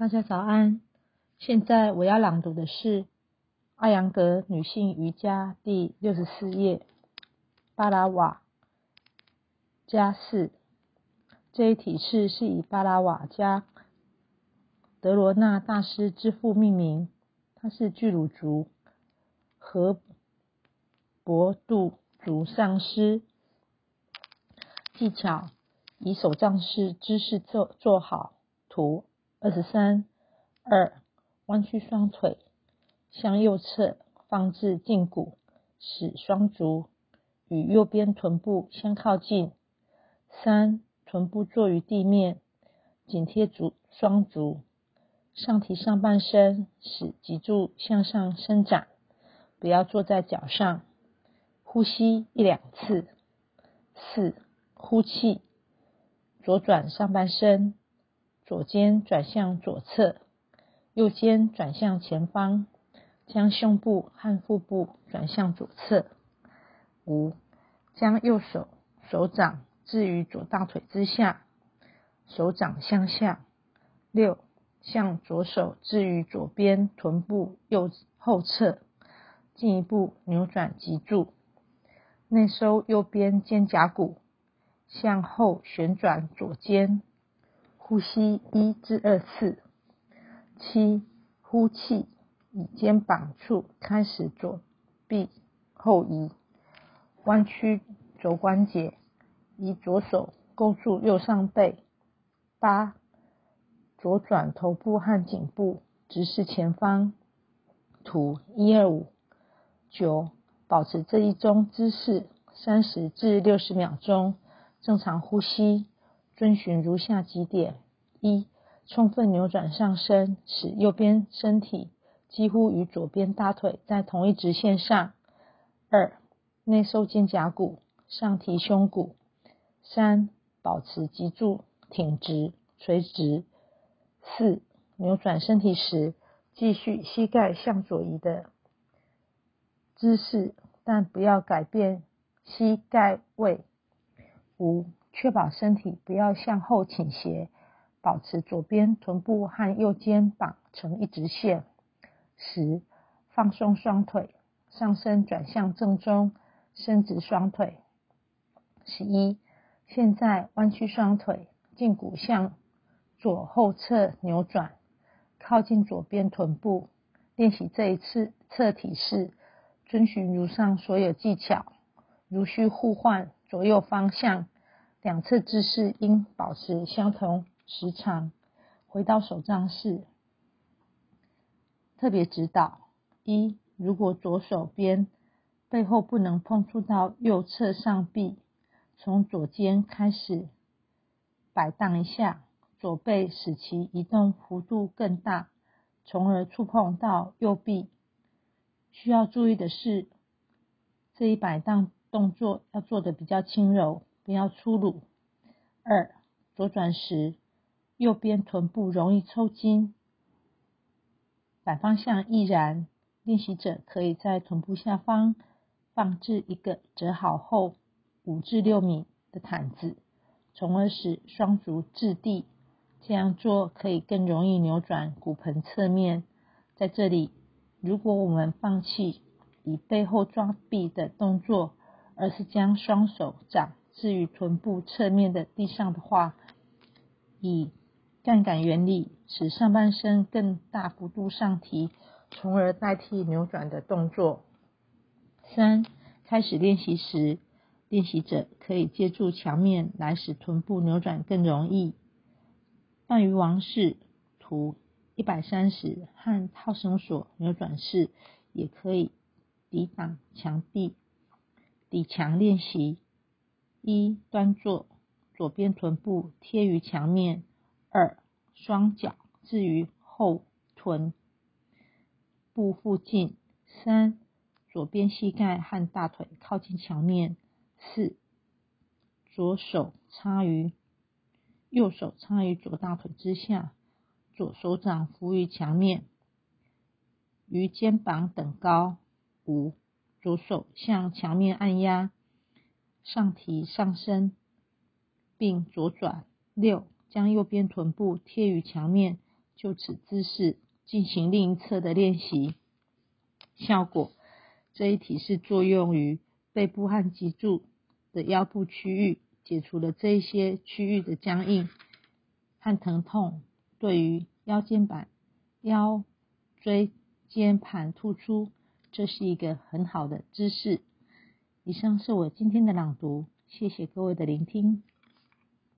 大家早安。现在我要朗读的是《艾扬格女性瑜伽》第六十四页，巴拉瓦加四。这一体式是以巴拉瓦加德罗纳大师之父命名，他是巨乳族和博度族上师。技巧：以手杖式姿势做做好。图。二十三，二，弯曲双腿，向右侧放置胫骨，使双足与右边臀部相靠近。三，臀部坐于地面，紧贴足双足，上提上半身，使脊柱向上伸展，不要坐在脚上。呼吸一两次。四，呼气，左转上半身。左肩转向左侧，右肩转向前方，将胸部和腹部转向左侧。五，将右手手掌置于左大腿之下，手掌向下。六，向左手置于左边臀部右后侧，进一步扭转脊柱，内收右边肩胛骨，向后旋转左肩。呼吸一至二次。七，呼气，以肩膀处开始左臂后移，弯曲肘关节，以左手勾住右上背。八，左转头部和颈部，直视前方。图一二五。九，保持这一种姿势三十至六十秒钟，正常呼吸。遵循如下几点：一、充分扭转上身，使右边身体几乎与左边大腿在同一直线上；二、内收肩胛骨，上提胸骨；三、保持脊柱挺直垂直；四、扭转身体时，继续膝盖向左移的姿势，但不要改变膝盖位；五。确保身体不要向后倾斜，保持左边臀部和右肩膀成一直线。十，放松双腿，上身转向正中，伸直双腿。十一，现在弯曲双腿，胫骨向左后侧扭转，靠近左边臀部。练习这一次侧体式，遵循如上所有技巧，如需互换左右方向。两侧姿势应保持相同时长。回到手杖式，特别指导：一、如果左手边背后不能碰触到右侧上臂，从左肩开始摆荡一下，左背使其移动幅度更大，从而触碰到右臂。需要注意的是，这一摆荡动作要做的比较轻柔。不要粗鲁。二，左转时，右边臀部容易抽筋，反方向亦然。练习者可以在臀部下方放置一个折好后五至六米的毯子，从而使双足置地。这样做可以更容易扭转骨盆侧面。在这里，如果我们放弃以背后抓臂的动作，而是将双手掌置于臀部侧面的地上的话，以杠杆原理使上半身更大幅度上提，从而代替扭转的动作。三、开始练习时，练习者可以借助墙面来使臀部扭转更容易。半鱼王式图一百三十和套绳索扭转式也可以抵挡墙壁，抵墙练习。一端坐，左边臀部贴于墙面；二双脚置于后臀部附近；三左边膝盖和大腿靠近墙面；四左手插于右手插于左大腿之下，左手掌扶于墙面，与肩膀等高；五左手向墙面按压。上提上身，并左转。六，将右边臀部贴于墙面，就此姿势进行另一侧的练习。效果，这一体式作用于背部和脊柱的腰部区域，解除了这一些区域的僵硬和疼痛。对于腰间板、腰椎间盘突出，这是一个很好的姿势。以上是我今天的朗读，谢谢各位的聆听。